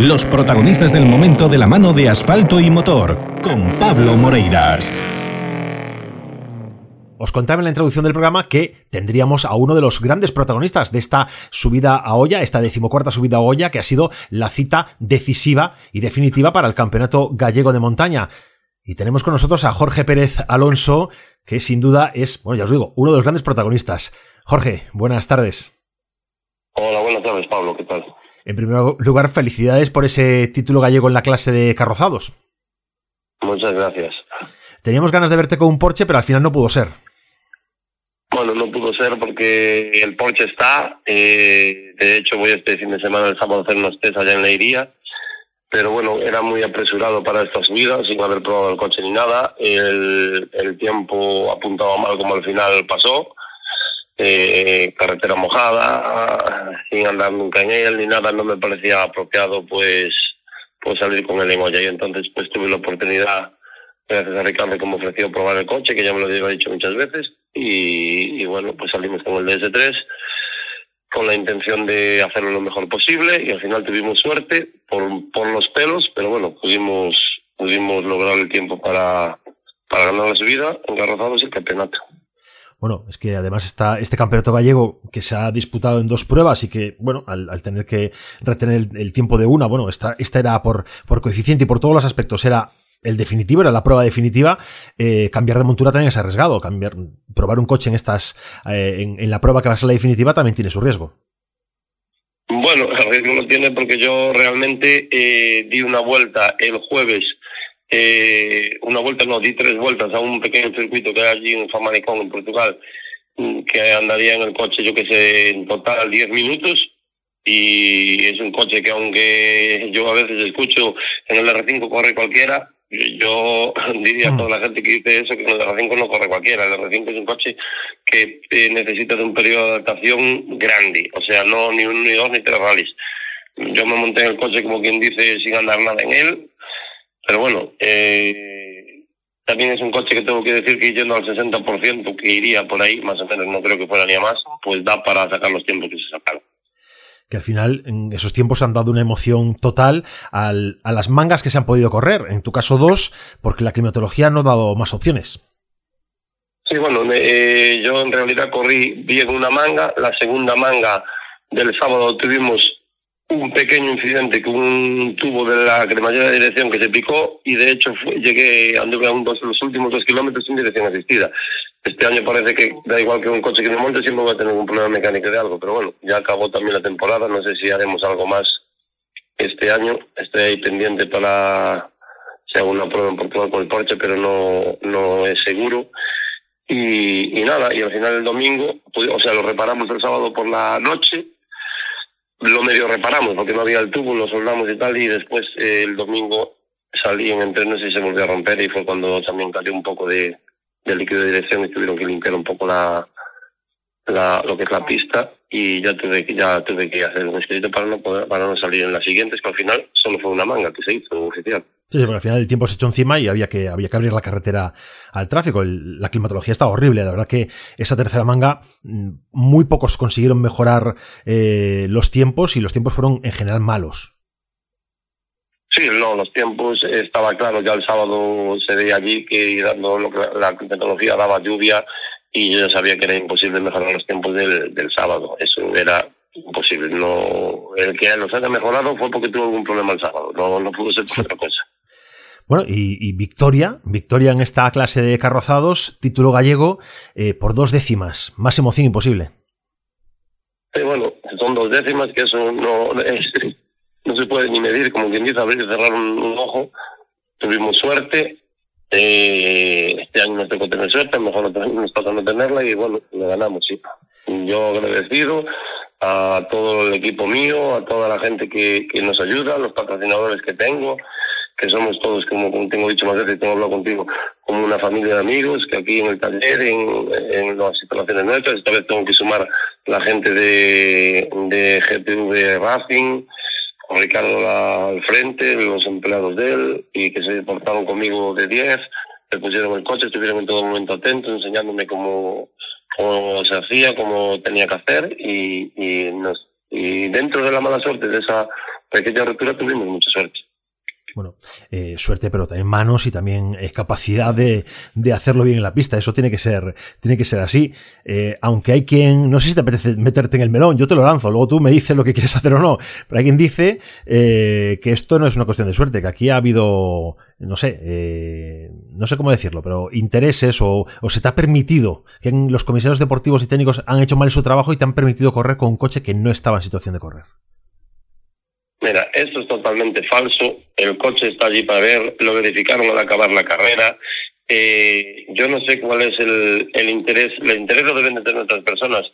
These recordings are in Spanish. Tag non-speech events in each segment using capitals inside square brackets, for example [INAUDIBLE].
Los protagonistas del momento de la mano de asfalto y motor, con Pablo Moreiras. Os contaba en la introducción del programa que tendríamos a uno de los grandes protagonistas de esta subida a olla, esta decimocuarta subida a olla, que ha sido la cita decisiva y definitiva para el Campeonato Gallego de Montaña. Y tenemos con nosotros a Jorge Pérez Alonso, que sin duda es, bueno, ya os digo, uno de los grandes protagonistas. Jorge, buenas tardes. Hola, buenas tardes, Pablo, ¿qué tal? En primer lugar, felicidades por ese título gallego en la clase de carrozados. Muchas gracias. Teníamos ganas de verte con un Porsche, pero al final no pudo ser. Bueno, no pudo ser porque el Porsche está. Eh, de hecho, voy este fin de semana, el sábado, a hacer unos test allá en Leiría. Pero bueno, era muy apresurado para esta subida, sin haber probado el coche ni nada. El, el tiempo apuntaba mal como al final pasó. Eh, carretera mojada, sin andar nunca en él ni nada, no me parecía apropiado pues, pues salir con en olla. Y entonces pues tuve la oportunidad, gracias a Ricardo que me ofreció probar el coche, que ya me lo había dicho muchas veces, y, bueno, pues salimos con el DS3 con la intención de hacerlo lo mejor posible y al final tuvimos suerte por, por los pelos, pero bueno, pudimos, pudimos lograr el tiempo para, para ganar la subida, engarrozados el campeonato. Bueno, es que además está este campeonato gallego que se ha disputado en dos pruebas y que, bueno, al, tener que retener el, tiempo de una, bueno, esta, esta era por, por coeficiente y por todos los aspectos, era el definitivo, era la prueba definitiva, eh, cambiar de montura también es arriesgado. Cambiar, probar un coche en estas, eh, en, la prueba que va a ser la definitiva también tiene su riesgo. Bueno, el riesgo lo tiene porque yo realmente eh, di una vuelta el jueves, una vuelta no, di tres vueltas a un pequeño circuito que hay allí en Famalicón, en Portugal, mm, que andaría en el coche, yo que sé, en total 10 minutos. Y es un coche que aunque yo a veces escucho en el R5 corre cualquiera, yo [LAUGHS] diría a mm. toda la gente que dice eso que el R5 no corre cualquiera. El R5 es un coche que eh, necesita de un periodo de adaptación grande, o sea, no ni uno, ni dos, ni tres rallies. Yo me monté en el coche, como quien dice, sin andar nada en él, pero bueno, eh, también es un coche que tengo que decir que yendo al 60%, que iría por ahí, más o menos, no creo que fuera ni a más, pues da para sacar los tiempos que se sacaron que al final en esos tiempos han dado una emoción total al, a las mangas que se han podido correr. En tu caso dos, porque la climatología no ha dado más opciones. Sí, bueno, eh, yo en realidad corrí bien una manga. La segunda manga del sábado tuvimos un pequeño incidente con un tubo de la cremallera de dirección que se picó y de hecho llegué, anduve a un dos, los últimos dos kilómetros sin dirección asistida. Este año parece que da igual que un coche que me monte, siempre voy a tener un problema mecánico de algo, pero bueno, ya acabó también la temporada, no sé si haremos algo más este año, estoy ahí pendiente para si hago una prueba en Portugal con el Porsche, pero no, no es seguro. Y, y nada, y al final el domingo, pues, o sea, lo reparamos el sábado por la noche, lo medio reparamos porque no había el tubo, lo soldamos y tal, y después eh, el domingo salí en entrenos y se volvió a romper y fue cuando también cayó un poco de, de líquido de dirección y tuvieron que limpiar un poco la, la, lo que es la pista y ya tuve que ya tuve que hacer un escrito para no poder, para no salir en las siguientes que al final solo fue una manga que se hizo oficial. Sí, sí porque al final el tiempo se echó encima y había que había que abrir la carretera al tráfico. La climatología estaba horrible. La verdad que esa tercera manga mm, muy pocos consiguieron mejorar eh, los tiempos y los tiempos fueron en general malos. Sí, no, los tiempos estaba claro, ya el sábado se veía allí que dando lo que la tecnología daba lluvia y yo ya sabía que era imposible mejorar los tiempos del, del sábado, eso era imposible, no el que los haya mejorado fue porque tuvo algún problema el sábado, no, no pudo ser por otra cosa. Bueno, y, victoria, victoria en esta clase de carrozados, título gallego, eh, por dos décimas, más emoción imposible. Sí, bueno, son dos décimas, que eso no es, [LAUGHS] no se puede ni medir, como quien dice, abrir y cerrar un, ojo. Tuvimos suerte, eh, este año nos tocó tener suerte, mejor nos toca no tenerla y bueno, lo ganamos, sí. Yo agradecido a todo el equipo mío, a toda la gente que, que nos ayuda, a los patrocinadores que tengo, que somos todos, como, tengo dicho más veces, tengo hablado contigo, como una familia de amigos, que aquí en el taller, en, en las instalaciones nuestras, esta vez tengo que sumar la gente de, de GTV Racing, con Ricardo al frente, los empleados de él, y que se portaron conmigo de 10, me pusieron el coche, estuvieron en todo momento atentos, enseñándome cómo, cómo se hacía, cómo tenía que hacer, y, y, nos, y dentro de la mala suerte de esa pequeña rotura tuvimos mucha suerte bueno, eh, suerte, pero también manos y también eh, capacidad de, de, hacerlo bien en la pista. Eso tiene que ser, tiene que ser así. Eh, aunque hay quien, no sé si te apetece meterte en el melón, yo te lo lanzo, luego tú me dices lo que quieres [LAUGHS] hacer o no. Pero hay quien dice que esto no es una cuestión de suerte, que aquí ha habido, no sé, no sé cómo decirlo, pero intereses o, o se te ha permitido que los comisarios deportivos y técnicos han hecho mal su trabajo y te han permitido correr con un coche que no estaba en situación de correr. Mira, esto es totalmente falso. El coche está allí para ver, lo verificaron al acabar la carrera. Eh, yo no sé cuál es el, interés. El interés lo deben de tener otras personas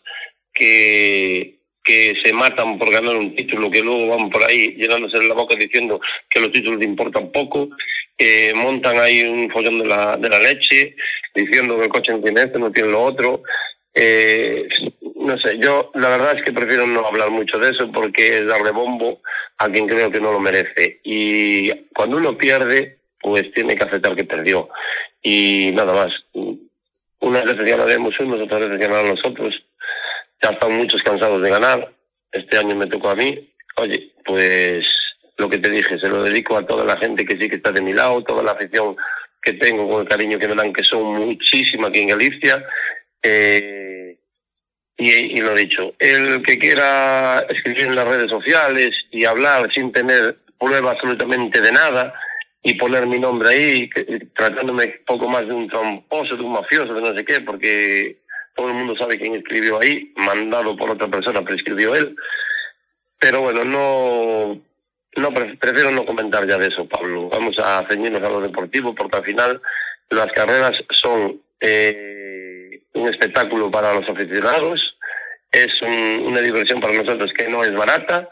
que, que se matan por ganar un título, que luego van por ahí llenándose la boca diciendo que los títulos importan poco, eh, montan ahí un follón de la, de la leche, diciendo que el coche no tiene esto, no tiene lo otro. Eh, no sé, yo la verdad es que prefiero no hablar mucho de eso porque es darle bombo a quien creo que no lo merece. Y cuando uno pierde, pues tiene que aceptar que perdió. Y nada más. Unas veces ganaremos unos, otras veces ganarán los otros. Ya están muchos cansados de ganar. Este año me tocó a mí. Oye, pues lo que te dije, se lo dedico a toda la gente que sí que está de mi lado, toda la afición que tengo, con el cariño que me dan, que son muchísima aquí en Galicia. Eh, y, y, lo dicho, el que quiera escribir en las redes sociales y hablar sin tener prueba absolutamente de nada y poner mi nombre ahí, tratándome poco más de un tramposo, de un mafioso, de no sé qué, porque todo el mundo sabe quién escribió ahí, mandado por otra persona, pero escribió él. Pero bueno, no, no prefiero no comentar ya de eso, Pablo. Vamos a ceñirnos a lo deportivo, porque al final las carreras son eh, un espectáculo para los aficionados, es una diversión para nosotros que no es barata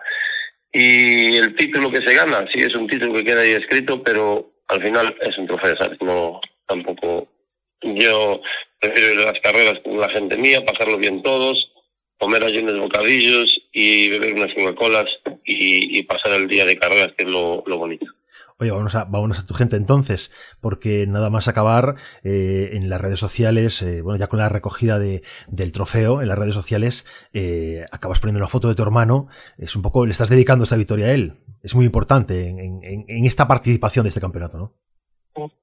y el título que se gana, sí es un título que queda ahí escrito, pero al final es un trofeo, ¿sabes? No, tampoco. Yo prefiero ir a las carreras con la gente mía, pasarlo bien todos, comer allí unos bocadillos y beber unas Coca-Colas y, y, pasar el día de carreras, que es lo, lo bonito. Oye, vamos a, vámonos a tu gente entonces, porque nada más acabar eh, en las redes sociales, eh, bueno, ya con la recogida de, del trofeo en las redes sociales, eh, acabas poniendo una foto de tu hermano, es un poco, le estás dedicando esta victoria a él. Es muy importante en esta participación de este campeonato, ¿no?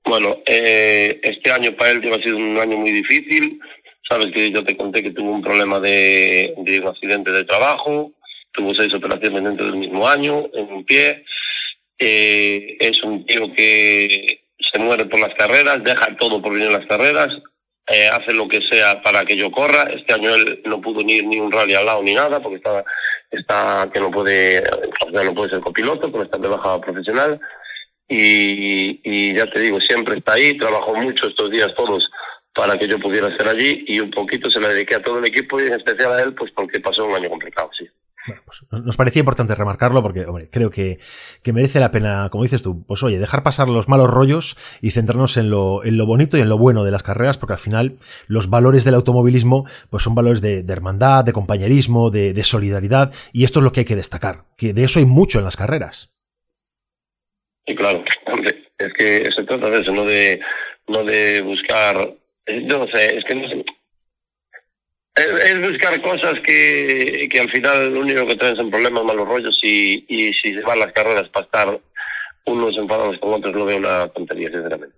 Bueno, eh, este año para él ha sido un año muy difícil. Sabes que yo te conté que tuvo un problema de, de un accidente de trabajo, tuvo seis operaciones dentro del mismo año, en un pie eh, es un tío que se muere por las carreras, deja todo por venir a las carreras, eh, hace lo que sea para que yo corra. Este año él no pudo ni ir ni un rally al lado ni nada porque está, está que no puede, o no puede ser copiloto, porque está de baja profesional. Y, y ya te digo, siempre está ahí, trabajó mucho estos días todos para que yo pudiera estar allí y un poquito se le dediqué a todo el equipo y en especial a él, pues porque pasó un año complicado, sí. Bueno, pues nos parecía importante remarcarlo porque, hombre, creo que, que, merece la pena, como dices tú, pues oye, dejar pasar los malos rollos y centrarnos en lo, en lo bonito y en lo bueno de las carreras, porque al final los valores del automovilismo pues son valores de, hermandad, de compañerismo, de, solidaridad, y esto es lo que hay que destacar, que de eso hay mucho en las carreras. Sí, claro, es que se trata de eso, no de, no de buscar, yo no sé, es que no sé, es, buscar cosas que, que al final lo único que traen son problemas, malos rollos y, y si se van las carreras para estar unos enfadados con otros lo veo una tontería, sinceramente.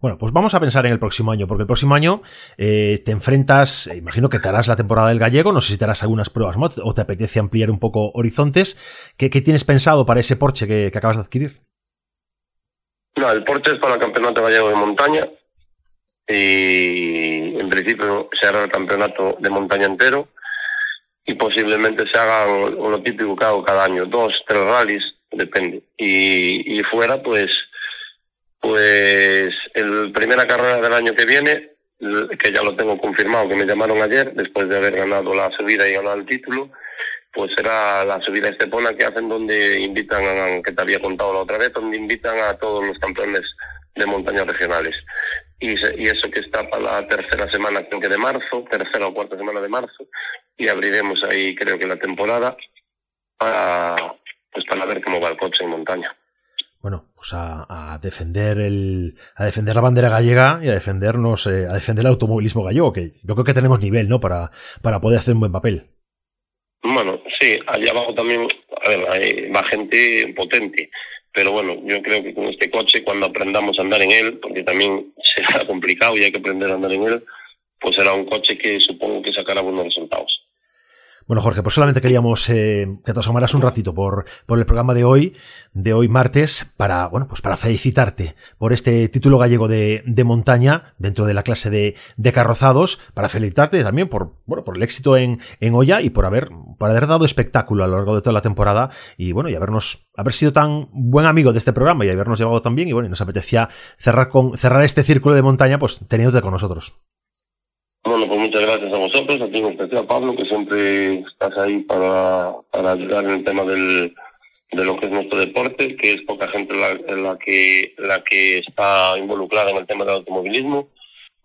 Bueno, pues vamos a pensar en el próximo año, porque el próximo año eh, te enfrentas, eh, imagino que te harás la temporada del gallego, no sé si te harás algunas pruebas más o te apetece ampliar un poco horizontes. ¿Qué, qué tienes pensado para ese Porsche que, que, acabas de adquirir? No, el Porsche es para el campeonato gallego de montaña y en principio se hará el campeonato de montaña entero y posiblemente se haga lo típico que hago cada año, dos, tres rallies, depende. Y, fuera, pues, pues, el primera carrera del año que viene, que ya lo tengo confirmado, que me llamaron ayer, después de haber ganado la subida y ganado el título, pues será la subida Estepona que hacen donde invitan, a, que te había contado la otra vez, donde invitan a todos los campeones de montañas regionales y, y, eso que está para la tercera semana creo que de marzo, tercera o cuarta semana de marzo, y abriremos ahí creo que la temporada para pues para ver cómo va el coche en montaña. Bueno, pues a, a defender el, a defender la bandera gallega y a defendernos, eh, a defender el automovilismo gallego, que yo creo que tenemos nivel, ¿no? Para, para poder hacer un buen papel. Bueno, sí, allá abajo también a ver, va gente potente. Pero bueno, yo creo que con este coche, cuando aprendamos a andar en él, porque también [LAUGHS] será complicado y hay que aprender a andar en él, pues será un coche que supongo que sacará buenos resultados. Bueno, Jorge, pues solamente queríamos eh, que te asomaras un ratito por, por el programa de hoy, de hoy martes, para, bueno, pues para felicitarte por este título gallego de, de montaña dentro de la clase de, de, carrozados, para felicitarte también por, bueno, por el éxito en, en Olla y por haber, por haber dado espectáculo a lo largo de toda la temporada y bueno, y habernos, haber sido tan buen amigo de este programa y habernos llevado tan bien y bueno, y nos apetecía cerrar con, cerrar este círculo de montaña, pues teniéndote con nosotros. Bueno, pues muchas gracias a vosotros, a ti en especial Pablo, que siempre estás ahí para, para ayudar en el tema del, de lo que es nuestro deporte, que es poca gente la, la que la que está involucrada en el tema del automovilismo.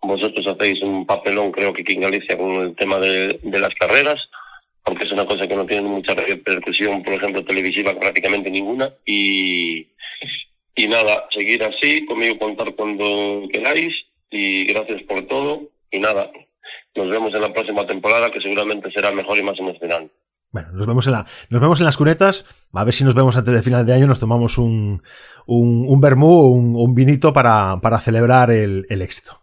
Vosotros hacéis un papelón, creo que aquí en Galicia, con el tema de, de las carreras, porque es una cosa que no tiene mucha repercusión, por ejemplo, televisiva, prácticamente ninguna. Y, y nada, seguir así, conmigo contar cuando queráis, y gracias por todo. Y nada, nos vemos en la próxima temporada, que seguramente será mejor y más emocionante. Bueno, nos vemos en la, nos vemos en las cunetas. A ver si nos vemos antes de final de año. Nos tomamos un, un, un vermú, un, un vinito para, para celebrar el, el, éxito.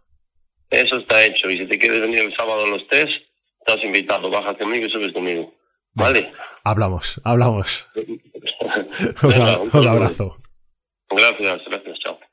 Eso está hecho. Y si te quieres venir el sábado a los test, estás invitado. Baja conmigo y subes conmigo. ¿Vale? Hablamos, hablamos. [LAUGHS] un, un abrazo. Gracias, gracias. Chao.